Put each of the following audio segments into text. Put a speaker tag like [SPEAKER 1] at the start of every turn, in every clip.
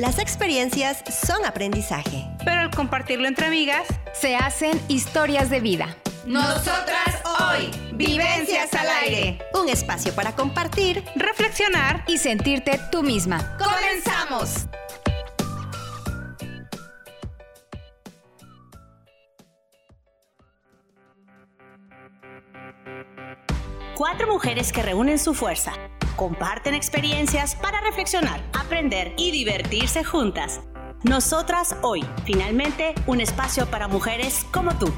[SPEAKER 1] Las experiencias son aprendizaje.
[SPEAKER 2] Pero al compartirlo entre amigas,
[SPEAKER 3] se hacen historias de vida.
[SPEAKER 2] Nosotras hoy, Vivencias al Aire.
[SPEAKER 1] Un espacio para compartir,
[SPEAKER 2] reflexionar
[SPEAKER 3] y sentirte tú misma.
[SPEAKER 2] ¡Comenzamos!
[SPEAKER 4] Cuatro mujeres que reúnen su fuerza comparten experiencias para reflexionar, aprender y divertirse juntas. Nosotras hoy, finalmente, un espacio para mujeres como tú.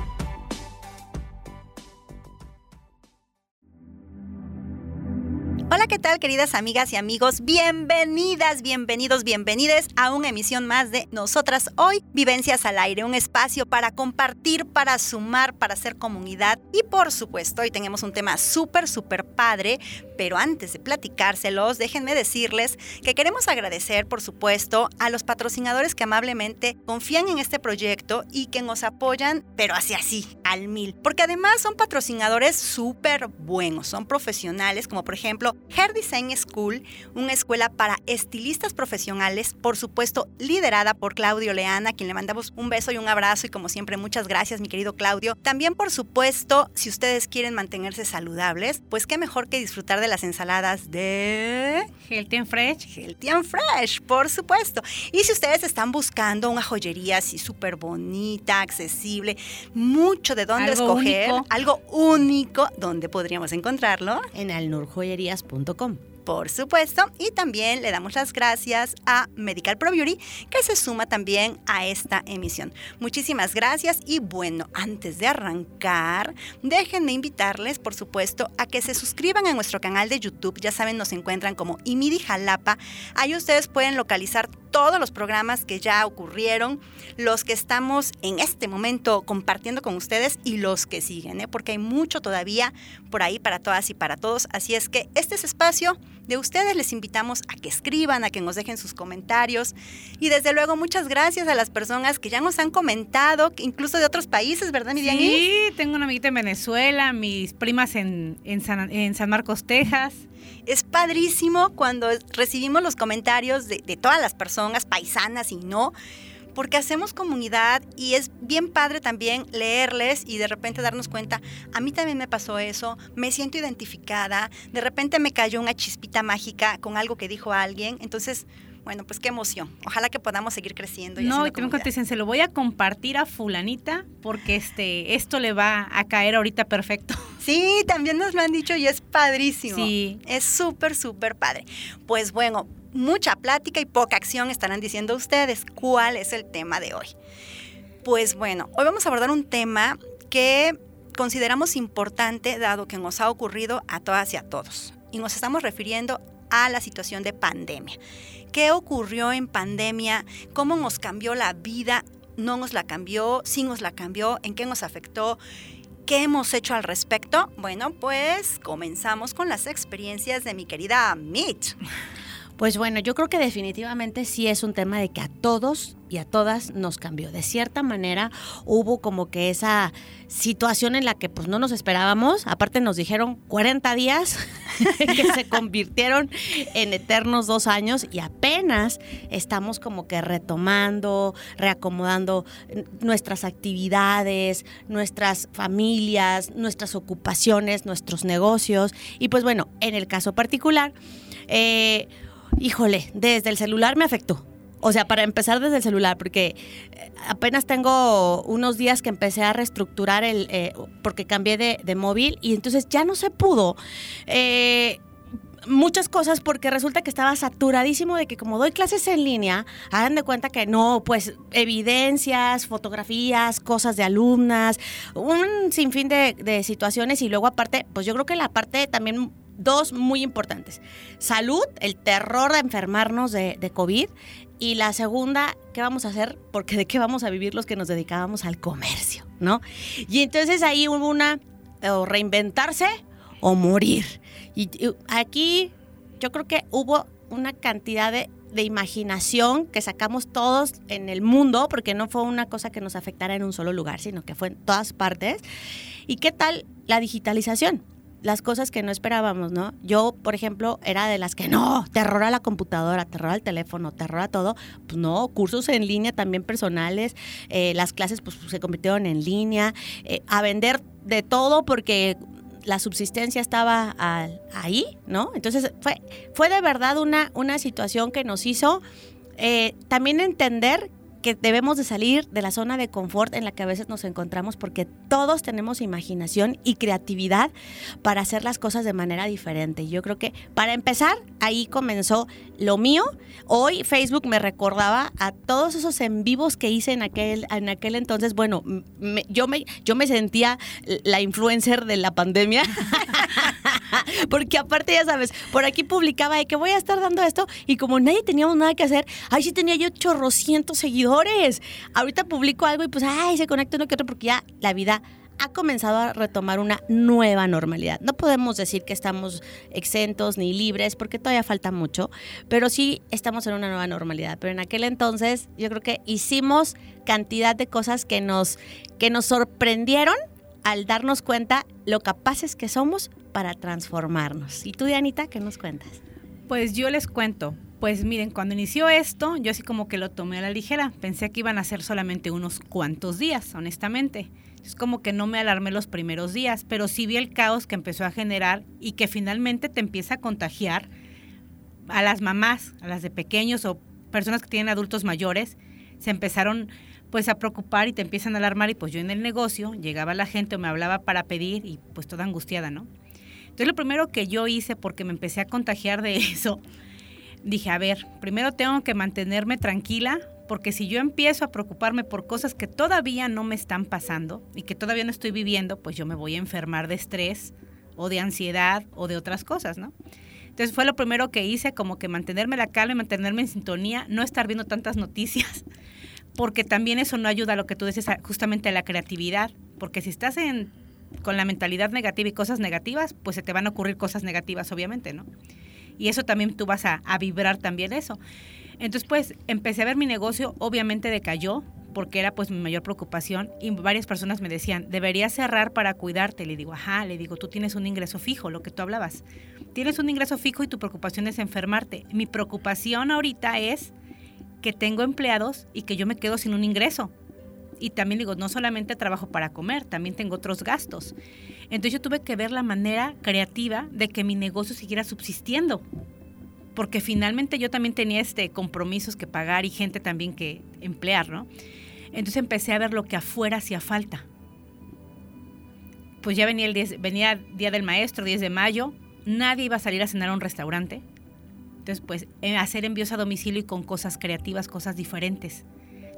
[SPEAKER 1] Hola, ¿qué tal queridas amigas y amigos? Bienvenidas, bienvenidos, bienvenides a una emisión más de Nosotras Hoy, Vivencias al Aire, un espacio para compartir, para sumar, para hacer comunidad y por supuesto hoy tenemos un tema súper, súper padre, pero antes de platicárselos, déjenme decirles que queremos agradecer por supuesto a los patrocinadores que amablemente confían en este proyecto y que nos apoyan, pero así así, al mil, porque además son patrocinadores súper buenos, son profesionales como por ejemplo Hair Design School, una escuela para estilistas profesionales, por supuesto liderada por Claudio Leana, a quien le mandamos un beso y un abrazo y como siempre muchas gracias mi querido Claudio. También por supuesto, si ustedes quieren mantenerse saludables, pues qué mejor que disfrutar de las ensaladas de...
[SPEAKER 2] Healthy and Fresh.
[SPEAKER 1] Healthy and Fresh, por supuesto. Y si ustedes están buscando una joyería así súper bonita, accesible, mucho de dónde escoger, algo único, ¿dónde podríamos encontrarlo?
[SPEAKER 5] En alnurjoyerías.com punto com
[SPEAKER 1] por supuesto, y también le damos las gracias a Medical Pro Beauty que se suma también a esta emisión. Muchísimas gracias y bueno, antes de arrancar, déjenme invitarles, por supuesto, a que se suscriban a nuestro canal de YouTube. Ya saben, nos encuentran como Imidi Jalapa. Ahí ustedes pueden localizar todos los programas que ya ocurrieron, los que estamos en este momento compartiendo con ustedes y los que siguen, ¿eh? porque hay mucho todavía por ahí para todas y para todos. Así es que este es espacio de ustedes. Les invitamos a que escriban, a que nos dejen sus comentarios. Y desde luego, muchas gracias a las personas que ya nos han comentado, incluso de otros países, ¿verdad, Miriam?
[SPEAKER 2] Sí, tengo una amiguita en Venezuela, mis primas en, San, en San Marcos, Texas.
[SPEAKER 1] Es padrísimo cuando recibimos los comentarios de, todas las personas, paisanas y no, porque hacemos comunidad y es bien padre también leerles y de repente darnos cuenta, a mí también me pasó eso, me siento identificada, de repente me cayó una chispita mágica con algo que dijo alguien, entonces bueno, pues qué emoción. Ojalá que podamos seguir creciendo. Y
[SPEAKER 2] no, y también cuando te dicen, se lo voy a compartir a fulanita porque este, esto le va a caer ahorita perfecto.
[SPEAKER 1] Sí, también nos lo han dicho y es padrísimo. Sí. Es súper, súper padre. Pues bueno, mucha plática y poca acción estarán diciendo ustedes. ¿Cuál es el tema de hoy? Pues bueno, hoy vamos a abordar un tema que consideramos importante dado que nos ha ocurrido a todas y a todos. Y nos estamos refiriendo a la situación de pandemia. ¿Qué ocurrió en pandemia? ¿Cómo nos cambió la vida? ¿No nos la cambió? ¿Sí nos la cambió? ¿En qué nos afectó? ¿Qué hemos hecho al respecto? Bueno, pues comenzamos con las experiencias de mi querida Mitch.
[SPEAKER 5] Pues bueno, yo creo que definitivamente sí es un tema de que a todos y a todas nos cambió. De cierta manera hubo como que esa situación en la que pues no nos esperábamos. Aparte nos dijeron 40 días que se convirtieron en eternos dos años y apenas estamos como que retomando, reacomodando nuestras actividades, nuestras familias, nuestras ocupaciones, nuestros negocios. Y pues bueno, en el caso particular, eh, híjole, desde el celular me afectó. O sea, para empezar desde el celular, porque eh, apenas tengo unos días que empecé a reestructurar el, eh, porque cambié de, móvil y entonces ya no se pudo. Eh, muchas cosas porque resulta que estaba saturadísimo de que como doy clases en línea, hagan de cuenta que no, pues evidencias, fotografías, cosas de alumnas, un sinfín de, de situaciones y luego aparte, pues yo creo que la parte también dos muy importantes. Salud, el terror de enfermarnos de, COVID. Y la segunda, ¿qué vamos a hacer? Porque de qué vamos a vivir los que nos dedicábamos al comercio, ¿no? Y entonces ahí hubo una, o reinventarse o morir. Y, aquí yo creo que hubo una cantidad de, de, imaginación que sacamos todos en el mundo, porque no fue una cosa que nos afectara en un solo lugar, sino que fue en todas partes. ¿Y qué tal la digitalización? Las cosas que no esperábamos, ¿no? Yo, por ejemplo, era de las que no, terror a la computadora, terror al teléfono, terror a todo. Pues no, cursos en línea también personales, eh, las clases pues se convirtieron en línea, eh, a vender de todo porque la subsistencia estaba ahí, ¿no? Entonces fue, fue de verdad una, una situación que nos hizo eh, también entender que debemos de salir de la zona de confort en la que a veces nos encontramos porque todos tenemos imaginación y creatividad para hacer las cosas de manera diferente. Yo creo que para empezar, ahí comenzó lo mío. Hoy Facebook me recordaba a todos esos en vivos que hice en aquel, en aquel entonces. Bueno, me- yo, me, yo me sentía la influencer de la pandemia. Porque aparte, ya sabes, por aquí publicaba de que voy a estar dando esto y como nadie teníamos nada que hacer, ay, sí tenía yo chorrocientos seguidores. Ahorita publico algo y pues, ay, se conecta uno que otro porque ya la vida ha comenzado a retomar una nueva normalidad. No podemos decir que estamos exentos ni libres porque todavía falta mucho, pero sí estamos en una nueva normalidad. Pero en aquel entonces yo creo que hicimos cantidad de cosas que nos, que nos sorprendieron al darnos cuenta lo capaces que somos para transformarnos. ¿Y tú, Dianita, qué nos cuentas?
[SPEAKER 2] Pues yo les cuento. Pues miren, cuando inició esto, yo así como que lo tomé a la ligera. Pensé que iban a ser solamente unos cuantos días, honestamente. Es como que no me alarmé los primeros días, pero sí vi el caos que empezó a generar y que finalmente te empieza a contagiar a las mamás, a las de pequeños o personas que tienen adultos mayores. Se empezaron pues a preocupar y te empiezan a alarmar y pues yo en el negocio llegaba la gente o me hablaba para pedir y pues toda angustiada, ¿no? Entonces lo primero que yo hice porque me empecé a contagiar de eso, dije, a ver, primero tengo que mantenerme tranquila porque si yo empiezo a preocuparme por cosas que todavía no me están pasando y que todavía no estoy viviendo, pues yo me voy a enfermar de estrés o de ansiedad o de otras cosas, ¿no? Entonces fue lo primero que hice, como que mantenerme la calma y mantenerme en sintonía, no estar viendo tantas noticias, porque también eso no ayuda a lo que tú dices, justamente a la creatividad, porque si estás con la mentalidad negativa y cosas negativas, pues se te van a ocurrir cosas negativas, obviamente, ¿no? Y eso también tú vas a, vibrar también eso. Entonces, pues empecé a ver mi negocio, obviamente decayó, porque era pues mi mayor preocupación y varias personas me decían, deberías cerrar para cuidarte. Le digo, ajá, le digo, tú tienes un ingreso fijo, lo que tú hablabas. Tienes un ingreso fijo y tu preocupación es enfermarte. Mi preocupación ahorita es que tengo empleados y que yo me quedo sin un ingreso. Y también digo, no solamente trabajo para comer, también tengo otros gastos. Entonces yo tuve que ver la manera creativa de que mi negocio siguiera subsistiendo. Porque finalmente yo también tenía este compromisos que pagar y gente también que emplear, ¿no? Entonces empecé a ver lo que afuera hacía falta. Pues ya venía el 10 venía Día del Maestro, 10 de mayo, nadie iba a salir a cenar a un restaurante. Entonces, pues, eh, hacer envíos a domicilio y con cosas creativas, cosas diferentes.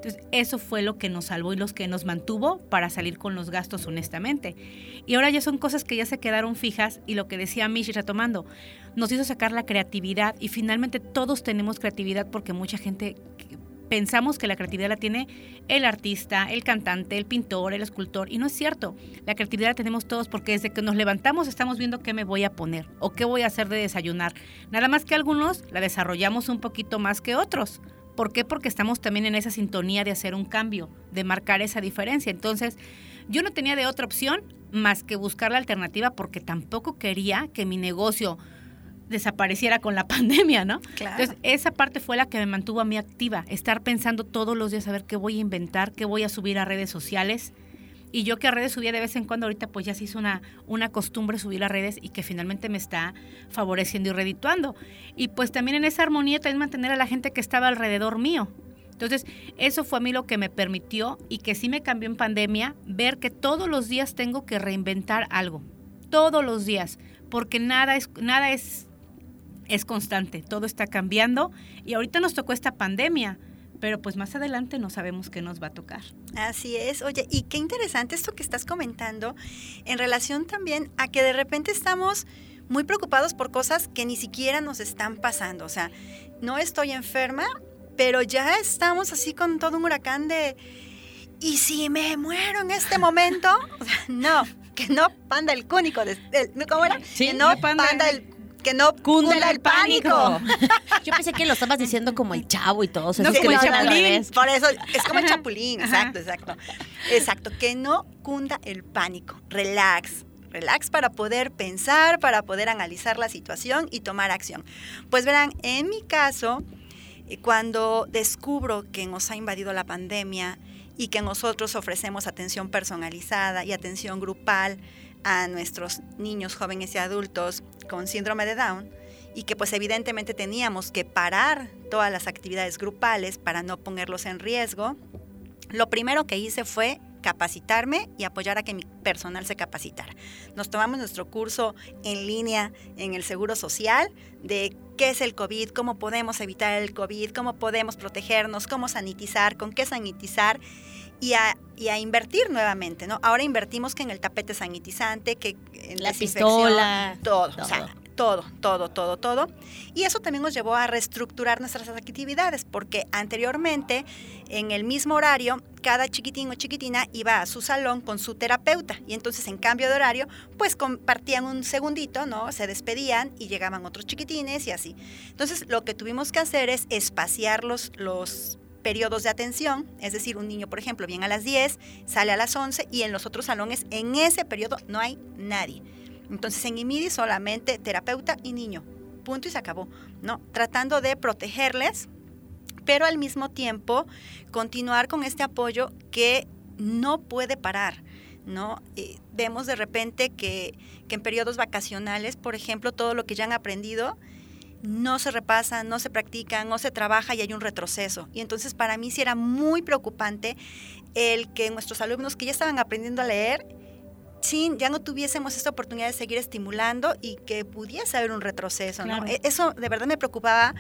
[SPEAKER 2] Entonces, eso fue lo que nos salvó y los que nos mantuvo para salir con los gastos honestamente. Y ahora ya son cosas que ya se quedaron fijas y lo que decía Mishi retomando, nos hizo sacar la creatividad y finalmente todos tenemos creatividad porque mucha gente pensamos que la creatividad la tiene el artista, el cantante, el pintor, el escultor y no es cierto. La creatividad la tenemos todos porque desde que nos levantamos estamos viendo qué me voy a poner o qué voy a hacer de desayunar. Nada más que algunos la desarrollamos un poquito más que otros. ¿Por qué? Porque estamos también en esa sintonía de hacer un cambio, de marcar esa diferencia. Entonces, yo no tenía de otra opción más que buscar la alternativa porque tampoco quería que mi negocio desapareciera con la pandemia, ¿no?
[SPEAKER 1] Claro.
[SPEAKER 2] Entonces, esa parte fue la que me mantuvo a mí activa, estar pensando todos los días a ver qué voy a inventar, qué voy a subir a redes sociales. Y yo que a redes subía de vez en cuando, ahorita pues ya se hizo una, una costumbre subir a redes y que finalmente me está favoreciendo y redituando. Y pues también en esa armonía también mantener a la gente que estaba alrededor mío. Entonces, eso fue a mí lo que me permitió y que sí me cambió en pandemia, ver que todos los días tengo que reinventar algo. Todos los días. Porque nada es, nada es, es constante. Todo está cambiando. Y ahorita nos tocó esta pandemia. Pero pues más adelante no sabemos qué nos va a tocar.
[SPEAKER 1] Así es. Oye, y qué interesante esto que estás comentando en relación también a que de repente estamos muy preocupados por cosas que ni siquiera nos están pasando. O sea, no estoy enferma, pero ya estamos así con todo un huracán de... ¿Y si me muero en este momento? O sea, no, que no panda el cúnico. de- el- ¿Cómo era?
[SPEAKER 5] Sí,
[SPEAKER 1] que no
[SPEAKER 2] no panda-
[SPEAKER 1] panda el... Que no cunda, el pánico.
[SPEAKER 5] Yo pensé que lo estabas diciendo como el chavo y todo.
[SPEAKER 2] No,
[SPEAKER 5] es
[SPEAKER 2] como el chapulín.
[SPEAKER 1] Por eso, es como el chapulín, exacto, exacto. Exacto, que no cunda el pánico. Relax, relax para poder pensar, para poder analizar la situación y tomar acción. Pues verán, en mi caso, eh, cuando descubro que nos ha invadido la pandemia y que nosotros ofrecemos atención personalizada y atención grupal a nuestros niños, jóvenes y adultos con síndrome de Down, y que pues evidentemente teníamos que parar todas las actividades grupales para no ponerlos en riesgo, lo primero que hice fue capacitarme y apoyar a que mi personal se capacitara. Nos tomamos nuestro curso en línea en el Seguro Social de qué es el COVID, cómo podemos evitar el COVID, cómo podemos protegernos, cómo sanitizar, con qué sanitizar y a, y a invertir nuevamente, ¿no? Ahora invertimos que en el tapete sanitizante, que en
[SPEAKER 5] La pistola,
[SPEAKER 1] todo,
[SPEAKER 5] todo.
[SPEAKER 1] o sea, todo, todo, todo, todo. Y eso también nos llevó a reestructurar nuestras actividades, porque anteriormente, en el mismo horario, cada chiquitín o chiquitina iba a su salón con su terapeuta. Y entonces, en cambio de horario, pues compartían un segundito, ¿no? Se despedían y llegaban otros chiquitines y así. Entonces, lo que tuvimos que hacer es espaciar los, los periodos de atención, es decir, un niño, por ejemplo, viene a las 10, sale a las 11 y en los otros salones, en ese periodo, no hay nadie. Entonces en IMIDI solamente terapeuta y niño. Punto y se acabó. ¿no? Tratando de protegerles, pero al mismo tiempo continuar con este apoyo que no puede parar. ¿no? Vemos de repente que en periodos vacacionales, por ejemplo, todo lo que ya han aprendido, no se repasa, no se practica, no se trabaja y hay un retroceso. Y entonces para mí sí era muy preocupante el que nuestros alumnos que ya estaban aprendiendo a leer, sí, ya no tuviésemos esta oportunidad de seguir estimulando y que pudiese haber un retroceso.
[SPEAKER 2] Claro.
[SPEAKER 1] E- Eso de verdad me preocupaba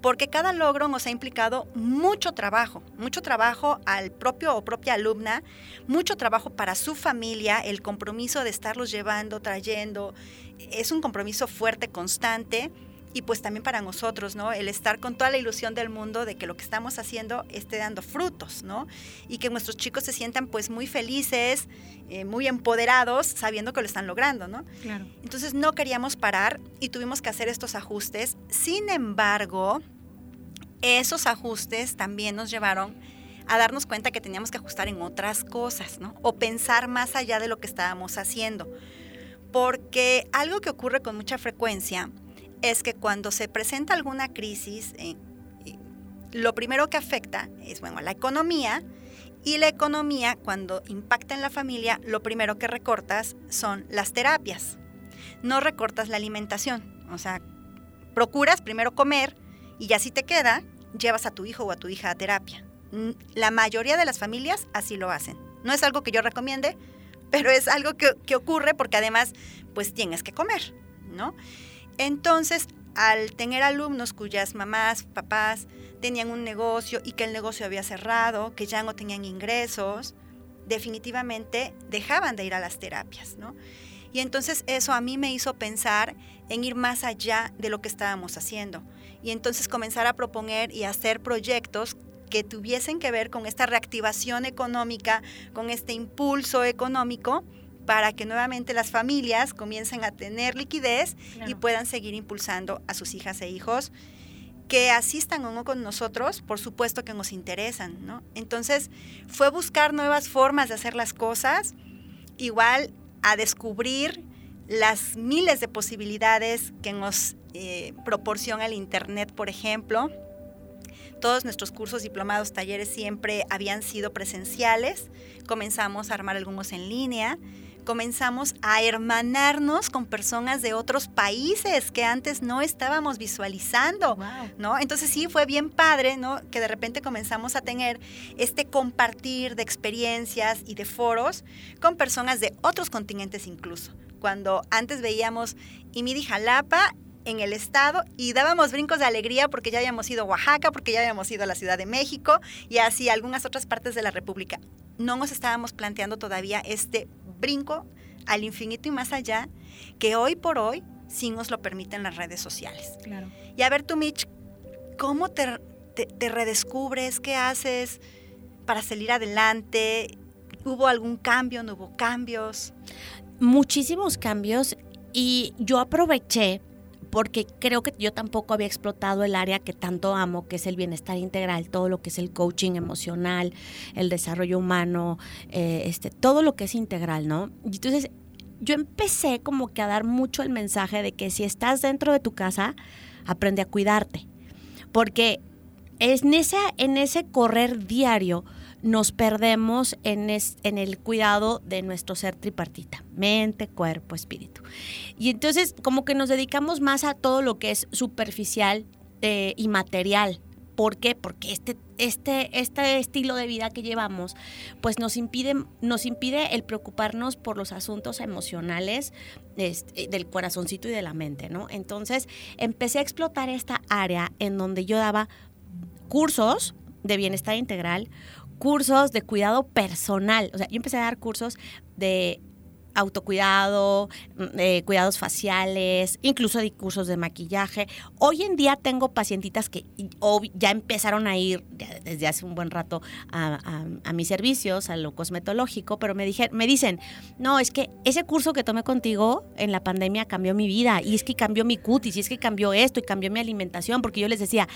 [SPEAKER 1] porque cada logro nos ha implicado mucho trabajo, mucho trabajo al propio o propia alumna, mucho trabajo para su familia, el compromiso de estarlos llevando, trayendo, es un compromiso fuerte, constante. Y pues también para nosotros, ¿no? El estar con toda la ilusión del mundo de que lo que estamos haciendo esté dando frutos, ¿no? Y que nuestros chicos se sientan pues muy felices, eh, muy empoderados, sabiendo que lo están logrando, ¿no?
[SPEAKER 2] Claro.
[SPEAKER 1] Entonces no queríamos parar y tuvimos que hacer estos ajustes. Sin embargo, esos ajustes también nos llevaron a darnos cuenta que teníamos que ajustar en otras cosas, ¿no? O pensar más allá de lo que estábamos haciendo. Porque algo que ocurre con mucha frecuencia es que cuando se presenta alguna crisis, eh, eh, lo primero que afecta es, bueno, la economía, y la economía, cuando impacta en la familia, lo primero que recortas son las terapias. No recortas la alimentación. O sea, procuras primero comer y ya si te queda, llevas a tu hijo o a tu hija a terapia. La mayoría de las familias así lo hacen. No es algo que yo recomiende, pero es algo que, que ocurre porque además, pues tienes que comer, ¿no? Entonces, al tener alumnos cuyas mamás, papás tenían un negocio y que el negocio había cerrado, que ya no tenían ingresos, definitivamente dejaban de ir a las terapias, ¿no? Y entonces eso a mí me hizo pensar en ir más allá de lo que estábamos haciendo. Y entonces comenzar a proponer y hacer proyectos que tuviesen que ver con esta reactivación económica, con este impulso económico, para que nuevamente las familias comiencen a tener liquidez y puedan seguir impulsando a sus hijas e hijos que asistan o no con nosotros, por supuesto que nos interesan, ¿no? Entonces, fue buscar nuevas formas de hacer las cosas, igual a descubrir las miles de posibilidades que nos eh, proporciona el Internet, por ejemplo. Todos nuestros cursos, diplomados, talleres siempre habían sido presenciales. Comenzamos a armar algunos en línea. Comenzamos a hermanarnos con personas de otros países que antes no estábamos visualizando.
[SPEAKER 2] Wow.
[SPEAKER 1] ¿no? Entonces sí fue bien padre, ¿no? Que de repente comenzamos a tener este compartir de experiencias y de foros con personas de otros continentes incluso. Cuando antes veíamos Imidi Jalapa en el estado y dábamos brincos de alegría porque ya habíamos ido a Oaxaca, porque ya habíamos ido a la Ciudad de México y así algunas otras partes de la República. No nos estábamos planteando todavía este brinco al infinito y más allá que hoy por hoy sí nos lo permiten las redes sociales.
[SPEAKER 2] Claro.
[SPEAKER 1] Y a ver tú, Mitch, ¿cómo te, te- te redescubres? ¿Qué haces para salir adelante? ¿Hubo algún cambio? ¿No hubo cambios?
[SPEAKER 5] muchísimos cambios y yo aproveché porque creo que yo tampoco había explotado el área que tanto amo, que es el bienestar integral, todo lo que es el coaching emocional, el desarrollo humano, eh, este, todo lo que es integral, ¿no? Entonces yo empecé como que a dar mucho el mensaje de que si estás dentro de tu casa, aprende a cuidarte. Porque es en, ese, en ese correr diario nos perdemos en, en el cuidado de nuestro ser tripartita, mente, cuerpo, espíritu. Y entonces como que nos dedicamos más a todo lo que es superficial eh, y material. ¿Por qué? Porque este, este, este estilo de vida que llevamos, pues nos impide, nos impide el preocuparnos por los asuntos emocionales este, del corazoncito y de la mente, ¿no? Entonces empecé a explotar esta área en donde yo daba cursos de bienestar integral, cursos de cuidado personal. O sea, yo empecé a dar cursos de autocuidado, mm, cuidados faciales, incluso de cursos de maquillaje. Hoy en día tengo pacientitas que ya empezaron a ir desde hace un buen rato a, mis servicios, a lo cosmetológico, pero me, dije, me dicen, no, es que ese curso que tomé contigo en la pandemia cambió mi vida, y es que cambió mi cutis, y es que cambió esto, y cambió mi alimentación, porque yo les decía,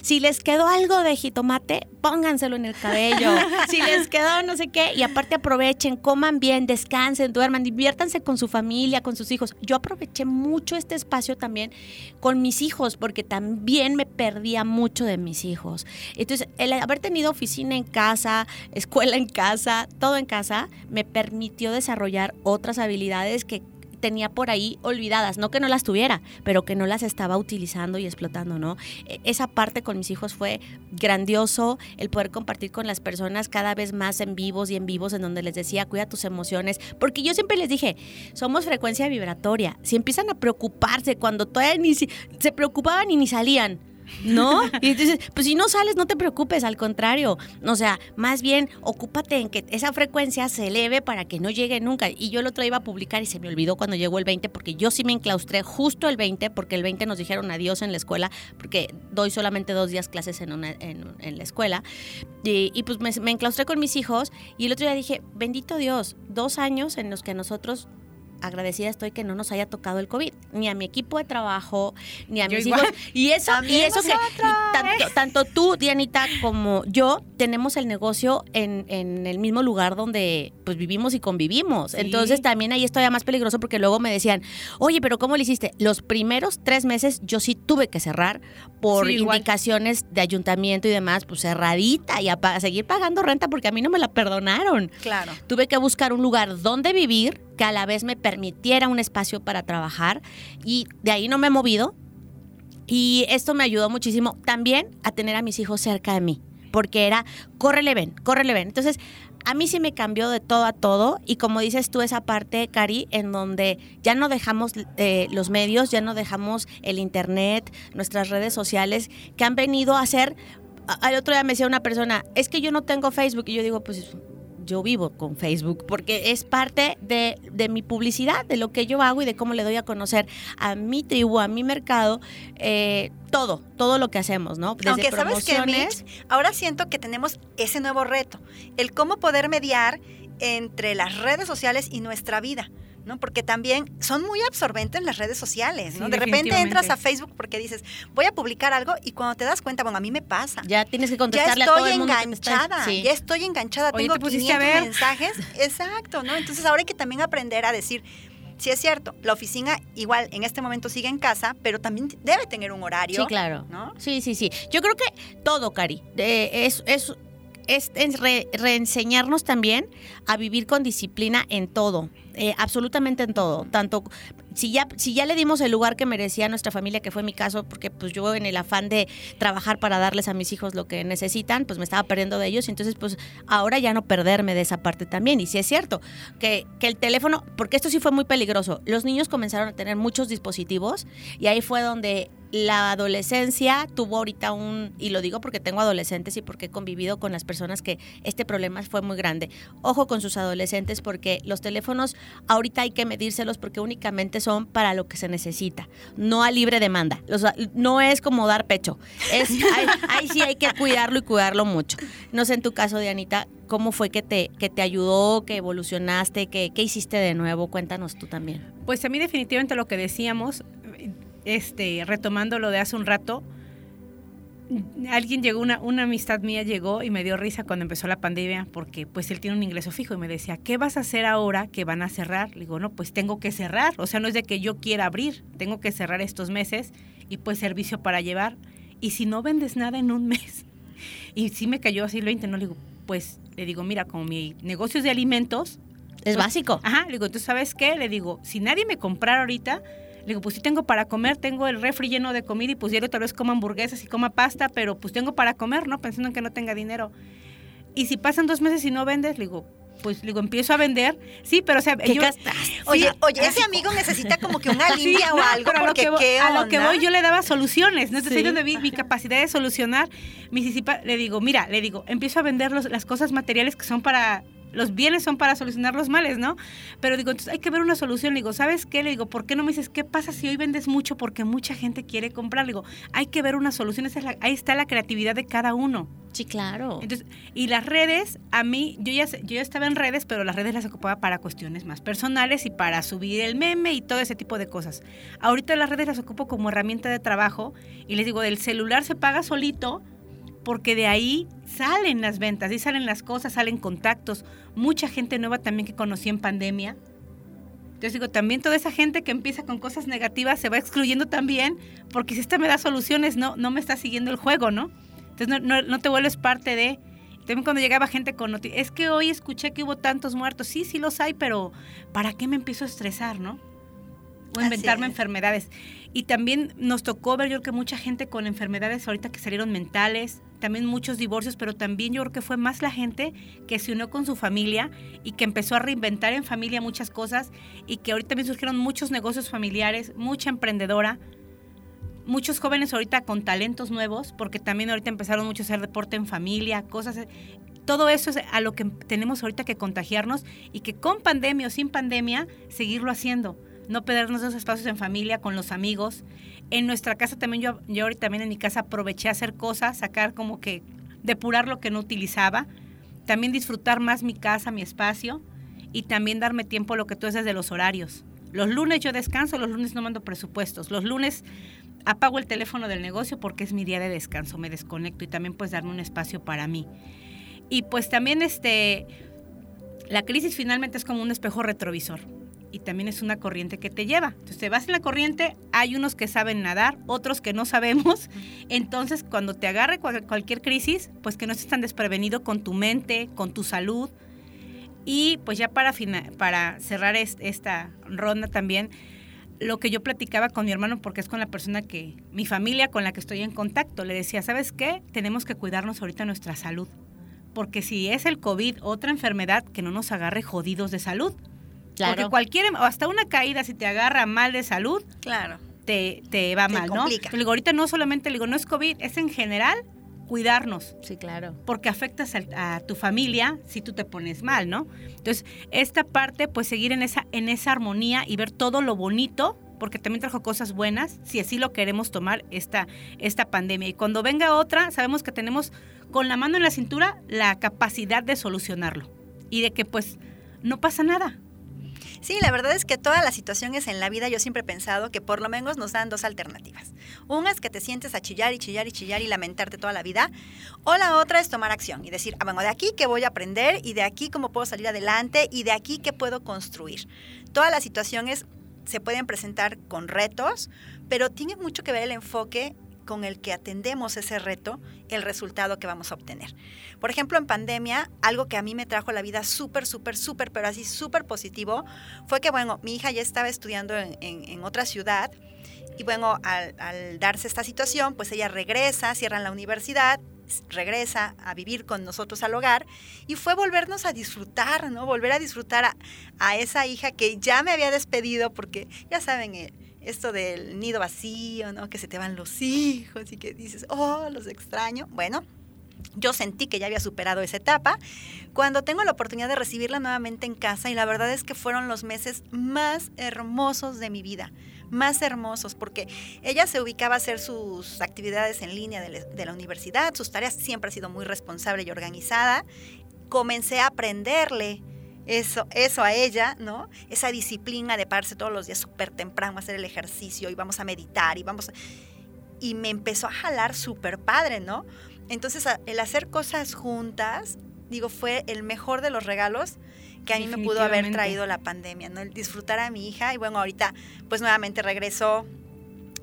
[SPEAKER 5] si les quedó algo de jitomate, pónganselo en el cabello, si les quedó no sé qué, y aparte aprovechen, coman bien, descansen, duerman, diviértanse con su familia, con sus hijos. Yo aproveché mucho este espacio también con mis hijos, porque también me perdía mucho de mis hijos. Entonces, el haber tenido oficina en casa, escuela en casa, todo en casa, me permitió desarrollar otras habilidades que tenía por ahí olvidadas, no que no las tuviera, pero que no las estaba utilizando y explotando, ¿no? E, esa parte con mis hijos fue grandioso, el poder compartir con las personas cada vez más en vivos y en vivos, en donde les decía, cuida tus emociones, porque yo siempre les dije, somos frecuencia vibratoria, si empiezan a preocuparse cuando todavía ni se preocupaban y ni salían, ¿no? Y entonces, pues si no sales, no te preocupes, al contrario. O sea, más bien ocúpate en que esa frecuencia se eleve para que no llegue nunca. Y yo el otro iba a publicar y se me olvidó cuando llegó el 20, porque yo sí me enclaustré justo el 20, porque el 20 nos dijeron adiós en la escuela, porque doy solamente dos días clases en, en, la escuela. Y, pues me, me enclaustré con mis hijos y el otro día dije, bendito Dios, dos años en los que nosotros agradecida estoy que no nos haya tocado el COVID, ni a mi equipo de trabajo, ni a mis hijos. Y eso, y eso que tanto, tanto, tú, Dianita, como yo tenemos el negocio en, en, el mismo lugar donde pues vivimos y convivimos. Entonces también ahí es todavía más peligroso porque luego me decían, oye, pero ¿cómo le hiciste? Los primeros tres meses yo sí tuve que cerrar por indicaciones de ayuntamiento y demás, pues cerradita y a, a seguir pagando renta porque a mí no me la perdonaron.
[SPEAKER 1] Claro.
[SPEAKER 5] Tuve que buscar un lugar donde vivir que a la vez me permitiera un espacio para trabajar y de ahí no me he movido. Y esto me ayudó muchísimo también a tener a mis hijos cerca de mí, porque era, córrele ven, córrele ven. Entonces, a mí sí me cambió de todo a todo y como dices tú esa parte, Cari, en donde ya no dejamos eh, los medios, ya no dejamos el Internet, nuestras redes sociales, que han venido a hacer... Al otro día me decía una persona, es que yo no tengo Facebook y yo digo, pues yo vivo con Facebook, porque es parte de, mi publicidad, de lo que yo hago y de cómo le doy a conocer a mi tribu, a mi mercado, eh, todo, todo lo que hacemos, ¿no?
[SPEAKER 1] Desde Aunque sabes que, ahora siento que tenemos ese nuevo reto, el cómo poder mediar entre las redes sociales y nuestra vida. ¿No? Porque también son muy absorbentes las redes sociales, ¿no? de repente entras a Facebook porque dices, voy a publicar algo y cuando te das cuenta, bueno, a mí me pasa.
[SPEAKER 5] Ya tienes que contestarle a todo el mundo
[SPEAKER 1] enganchada, ya estoy enganchada, tengo te 500 mensajes. Exacto, ¿no? Entonces ahora hay que también aprender a decir, sí es cierto, la oficina igual en este momento sigue en casa, pero también debe tener un horario.
[SPEAKER 5] Sí, claro. ¿no? Sí, sí, sí. Yo creo que todo, Cari, es, es, es, reenseñarnos también a vivir con disciplina en todo. Eh, absolutamente en todo. Tanto si ya, si ya le dimos el lugar que merecía a nuestra familia, que fue mi caso, porque pues yo en el afán de trabajar para darles a mis hijos lo que necesitan, pues me estaba perdiendo de ellos. Entonces, pues ahora ya no perderme de esa parte también. Y sí es cierto que, que el teléfono, porque esto sí fue muy peligroso, los niños comenzaron a tener muchos dispositivos y ahí fue donde la adolescencia tuvo ahorita un, y lo digo porque tengo adolescentes y porque he convivido con las personas que este problema fue muy grande. Ojo con sus adolescentes porque los teléfonos ahorita hay que medírselos porque únicamente son para lo que se necesita, no a libre demanda. no es como dar pecho. Es, ahí, sí hay que cuidarlo y cuidarlo mucho. No sé en tu caso, Dianita, ¿cómo fue que te, que te ayudó, que evolucionaste, que, qué hiciste de nuevo? Cuéntanos tú también.
[SPEAKER 2] Pues a mí definitivamente lo que decíamos, este, retomando lo de hace un rato, alguien llegó, una, una amistad mía llegó y me dio risa cuando empezó la pandemia porque pues él tiene un ingreso fijo y me decía, ¿qué vas a hacer ahora que van a cerrar? Le digo, no, pues tengo que cerrar. O sea, no es de que yo quiera abrir, tengo que cerrar estos meses y pues servicio para llevar. Y si no vendes nada en un mes. Y sí me cayó así el 20, no le digo, pues le digo, mira, como mi negocio es de alimentos.
[SPEAKER 5] Es
[SPEAKER 2] pues,
[SPEAKER 5] básico.
[SPEAKER 2] Ajá, le digo, ¿tú sabes qué? Le digo, si nadie me comprara ahorita, le digo, pues sí tengo para comer, tengo el refri lleno de comida y pues diario tal vez coma hamburguesas y coma pasta, pero pues tengo para comer, ¿no? Pensando en que no tenga dinero. Y si pasan dos meses y no vendes, le digo, pues le digo, empiezo a vender. Sí, pero o sea,
[SPEAKER 5] ¿Qué
[SPEAKER 2] yo-?
[SPEAKER 1] Oye, oye, ese amigo necesita como que una
[SPEAKER 2] Sí,
[SPEAKER 1] limpia o
[SPEAKER 2] no,
[SPEAKER 1] algo,
[SPEAKER 2] pero a lo que voy-
[SPEAKER 1] ¿qué
[SPEAKER 2] a lo que voy yo le daba soluciones, ¿no? Entonces ahí
[SPEAKER 5] Sí.
[SPEAKER 2] donde vi mi capacidad de solucionar, mis le digo, mira, le digo, empiezo a vender los- las cosas materiales que son para los bienes son para solucionar los males, ¿no? Pero digo, entonces hay que ver una solución. Le digo, ¿sabes qué? Le digo, ¿por qué no me dices qué pasa si hoy vendes mucho porque mucha gente quiere comprar? Le digo, hay que ver una solución. Esa es la- ahí está la creatividad de cada uno.
[SPEAKER 5] Sí, claro.
[SPEAKER 2] Entonces, y las redes, a mí, yo ya, yo ya estaba en redes, pero las redes las ocupaba para cuestiones más personales y para subir el meme y todo ese tipo de cosas. Ahorita las redes las ocupo como herramienta de trabajo y les digo, del celular se paga solito porque de ahí salen las ventas, ahí salen las cosas, salen contactos. Mucha gente nueva también que conocí en pandemia. Entonces digo, también toda esa gente que empieza con cosas negativas se va excluyendo también, porque si esta me da soluciones, no, no me está siguiendo el juego, ¿no? Entonces no, no- no te vuelves parte de... También cuando llegaba gente con noticias, es que hoy escuché que hubo tantos muertos. Sí, sí los hay, pero ¿para qué me empiezo a estresar, no? O inventarme
[SPEAKER 1] es.
[SPEAKER 2] enfermedades. Y también nos tocó ver yo creo que mucha gente con enfermedades ahorita que salieron mentales, también muchos divorcios, pero también yo creo que fue más la gente que se unió con su familia y que empezó a reinventar en familia muchas cosas y que ahorita también surgieron muchos negocios familiares, mucha emprendedora, muchos jóvenes ahorita con talentos nuevos, porque también ahorita empezaron mucho a hacer deporte en familia, cosas. Todo eso es a lo que tenemos ahorita que contagiarnos y que con pandemia o sin pandemia seguirlo haciendo. No perdernos esos espacios en familia, con los amigos. En nuestra casa también, yo, yo ahorita también en mi casa aproveché a hacer cosas, sacar como que depurar lo que no utilizaba. También disfrutar más mi casa, mi espacio y también darme tiempo a lo que tú dices de los horarios. Los lunes yo descanso, los lunes no mando presupuestos. Los lunes apago el teléfono del negocio porque es mi día de descanso, me desconecto y también pues darme un espacio para mí. Y pues también este la crisis finalmente es como un espejo retrovisor y también es una corriente que te lleva. Entonces te vas en la corriente, hay unos que saben nadar, otros que no sabemos. Entonces cuando te agarre cual- cualquier crisis, pues que no estés tan desprevenido con tu mente, con tu salud. Y pues ya para, para cerrar es- esta ronda también, lo que yo platicaba con mi hermano, porque es con la persona que, mi familia con la que estoy en contacto, le decía, ¿sabes qué? Tenemos que cuidarnos ahorita nuestra salud. Porque si es el COVID, otra enfermedad, que no nos agarre jodidos de salud. Porque cualquier, hasta una caída, si te agarra mal de salud,
[SPEAKER 1] Claro.
[SPEAKER 2] te, te va
[SPEAKER 1] Te
[SPEAKER 2] mal, ¿no? Le digo, ahorita no solamente, le digo, no es COVID, es en general cuidarnos
[SPEAKER 5] Sí, claro.
[SPEAKER 2] porque afectas al- a, tu familia si tú te pones mal, ¿no? Entonces, esta parte, pues seguir en esa, en esa armonía y ver todo lo bonito, porque también trajo cosas buenas, si así lo queremos tomar esta, esta pandemia. Y cuando venga otra, sabemos que tenemos con la mano en la cintura la capacidad de solucionarlo y de que pues no pasa nada.
[SPEAKER 1] Sí, la verdad es que todas las situaciones en la vida yo siempre he pensado que por lo menos nos dan dos alternativas. Una es que te sientes a chillar y chillar y chillar y lamentarte toda la vida. O la otra es tomar acción y decir, ah, bueno, de aquí qué voy a aprender y de aquí cómo puedo salir adelante y de aquí qué puedo construir. Todas las situaciones se pueden presentar con retos, pero tiene mucho que ver el enfoque con el que atendemos ese reto, el resultado que vamos a obtener. Por ejemplo, en pandemia, algo que a mí me trajo la vida súper, súper, súper, pero así súper positivo, fue que, bueno, mi hija ya estaba estudiando en, otra ciudad y, bueno, al, darse esta situación, pues ella regresa, cierran la universidad, regresa a vivir con nosotros al hogar y fue volvernos a disfrutar, ¿no? Volver a disfrutar a, a esa hija que ya me había despedido porque, ya saben, esto del nido vacío, ¿no? Que se te van los hijos y que dices, oh, los extraño. Bueno, yo sentí que ya había superado esa etapa cuando tengo la oportunidad de recibirla nuevamente en casa y la verdad es que fueron los meses más hermosos de mi vida, más hermosos porque ella se ubicaba a hacer sus actividades en línea de la, universidad, sus tareas siempre ha sido muy responsable y organizada. Comencé a aprenderle eso, eso a ella, ¿no? Esa disciplina de pararse todos los días súper temprano, a hacer el ejercicio y vamos a meditar y vamos a... y me empezó a jalar súper padre, ¿no? Entonces, el hacer cosas juntas, digo, fue el mejor de los regalos que a mí me pudo haber traído la pandemia, ¿no? El disfrutar a mi hija y bueno, ahorita pues nuevamente regresó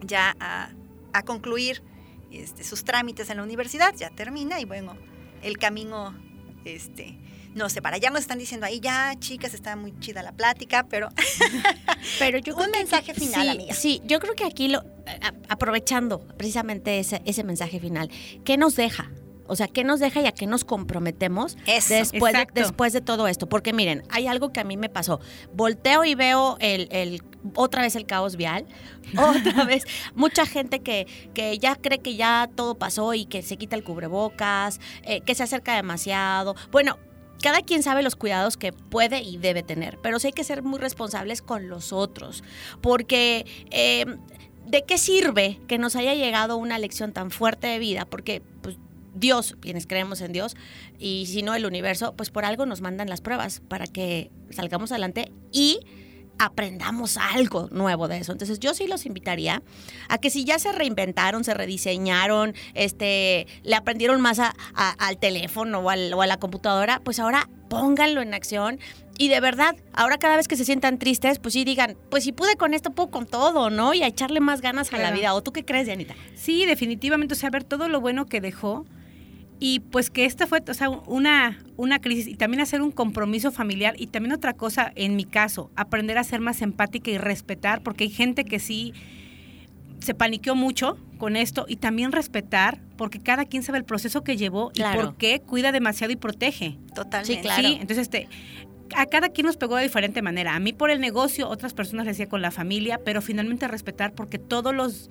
[SPEAKER 1] ya a, a concluir este, sus trámites en la universidad, ya termina y bueno, el camino, este, no sé, para allá nos están diciendo ahí, ya chicas, está muy chida la plática, pero
[SPEAKER 5] Pero yo
[SPEAKER 1] Un
[SPEAKER 5] creo que
[SPEAKER 1] mensaje final,
[SPEAKER 5] sí,
[SPEAKER 1] amiga.
[SPEAKER 5] Sí, yo creo que aquí, lo, a- aprovechando precisamente ese, ese mensaje final, ¿qué nos deja? O sea, ¿qué nos deja y a qué nos comprometemos
[SPEAKER 1] Eso,
[SPEAKER 5] después, de, después de todo esto? Porque miren, hay algo que a mí me pasó. Volteo y veo el, el- otra vez el caos vial, otra vez mucha gente que, que ya cree que ya todo pasó y que se quita el cubrebocas, eh, que se acerca demasiado. Bueno, cada quien sabe los cuidados que puede y debe tener, pero sí hay que ser muy responsables con los otros, porque eh, ¿de qué sirve que nos haya llegado una lección tan fuerte de vida? Porque pues, Dios, quienes creemos en Dios, y si no el universo, pues por algo nos mandan las pruebas para que salgamos adelante y aprendamos algo nuevo de eso. Entonces yo sí los invitaría a que si ya se reinventaron, se rediseñaron, este, le aprendieron más a- a- al teléfono o, al- o a la computadora, pues ahora pónganlo en acción y de verdad, ahora cada vez que se sientan tristes, pues sí digan, pues si pude con esto, puedo con todo, ¿no? Y a echarle más ganas a la vida. ¿O tú qué crees, Dianita?
[SPEAKER 2] Sí, definitivamente, o sea, ver todo lo bueno que dejó y pues que esta fue, o sea, una, una crisis y también hacer un compromiso familiar y también otra cosa, en mi caso, aprender a ser más empática y respetar, porque hay gente que sí se paniqueó mucho con esto y también respetar, porque cada quien sabe el proceso que llevó
[SPEAKER 5] Claro.
[SPEAKER 2] y por qué cuida demasiado y protege.
[SPEAKER 1] totalmente.
[SPEAKER 5] Sí, claro.
[SPEAKER 2] Sí, entonces este, a cada quien nos pegó de diferente manera. A mí por el negocio, otras personas le decía con la familia, pero finalmente respetar porque todos los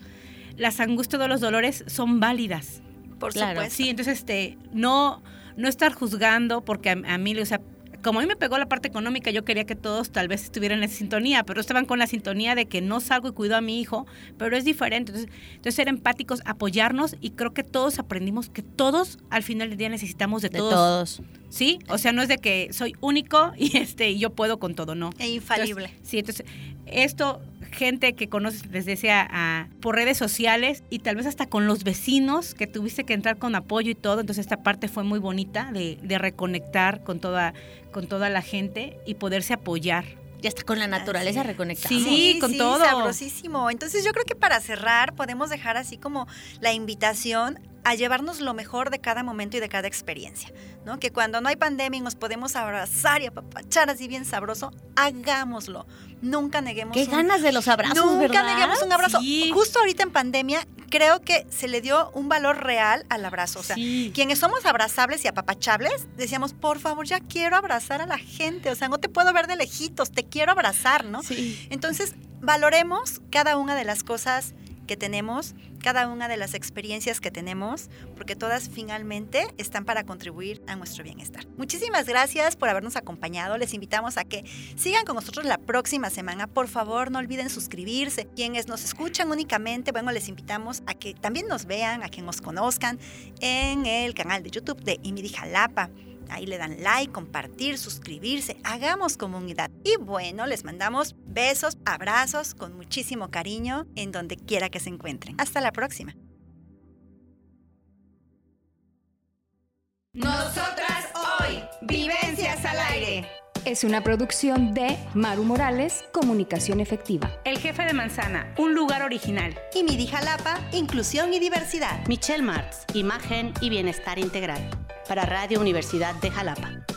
[SPEAKER 2] las angustias, todos los dolores son válidas.
[SPEAKER 1] Por
[SPEAKER 5] Claro.
[SPEAKER 1] supuesto.
[SPEAKER 2] Sí, entonces este no no estar juzgando porque a, a mí, o sea, como a mí me pegó la parte económica, yo quería que todos tal vez estuvieran en esa sintonía, pero estaban con la sintonía de que no salgo y cuido a mi hijo, pero es diferente. Entonces, entonces ser empáticos, apoyarnos y creo que todos aprendimos que todos al final del día necesitamos de,
[SPEAKER 5] De
[SPEAKER 2] todos.
[SPEAKER 5] todos.
[SPEAKER 2] ¿Sí? O sea, no es de que soy único y este y yo puedo con todo, no.
[SPEAKER 1] E infalible.
[SPEAKER 2] Entonces, sí, entonces esto gente que conoces desde sea a- por redes sociales y tal vez hasta con los vecinos que tuviste que entrar con apoyo y todo, entonces esta parte fue muy bonita de, de reconectar con toda con toda la gente y poderse apoyar.
[SPEAKER 5] Ya está con la naturaleza
[SPEAKER 1] Así.
[SPEAKER 5] reconectamos.
[SPEAKER 2] Sí, con todo.
[SPEAKER 1] Sabrosísimo. Entonces yo creo que para cerrar podemos dejar así como la invitación a llevarnos lo mejor de cada momento y de cada experiencia, ¿no? Que cuando no hay pandemia y nos podemos abrazar y apapachar así bien sabroso, hagámoslo. Nunca neguemos
[SPEAKER 5] Qué
[SPEAKER 1] un-
[SPEAKER 5] ganas de los abrazos,
[SPEAKER 1] Nunca
[SPEAKER 5] ¿verdad?
[SPEAKER 1] neguemos un abrazo.
[SPEAKER 2] Sí.
[SPEAKER 1] Justo ahorita en pandemia creo que se le dio un valor real al abrazo. O sea,
[SPEAKER 2] Sí.
[SPEAKER 1] quienes somos abrazables y apapachables, decíamos, por favor, ya quiero abrazar a la gente. O sea, no te puedo ver de lejitos, te quiero abrazar, ¿no?
[SPEAKER 5] Sí.
[SPEAKER 1] Entonces, valoremos cada una de las cosas que tenemos, cada una de las experiencias que tenemos, porque todas finalmente están para contribuir a nuestro bienestar. Muchísimas gracias por habernos acompañado. Les invitamos a que sigan con nosotros la próxima semana. Por favor, no olviden suscribirse. Quienes nos escuchan únicamente, bueno, les invitamos a que también nos vean, a que nos conozcan en el canal de YouTube de Imidi Jalapa. Ahí le dan like, compartir, suscribirse, hagamos comunidad. Y bueno, les mandamos besos, abrazos con muchísimo cariño en donde quiera que se encuentren. Hasta la próxima.
[SPEAKER 3] Nosotras hoy, Vivencias al aire. Es una producción de Maru Morales, Comunicación Efectiva.
[SPEAKER 2] El jefe de manzana, un lugar original.
[SPEAKER 1] Imidi Jalapa, inclusión y diversidad.
[SPEAKER 4] Michelle Martz, Imagen y Bienestar Integral para Radio Universidad de Jalapa.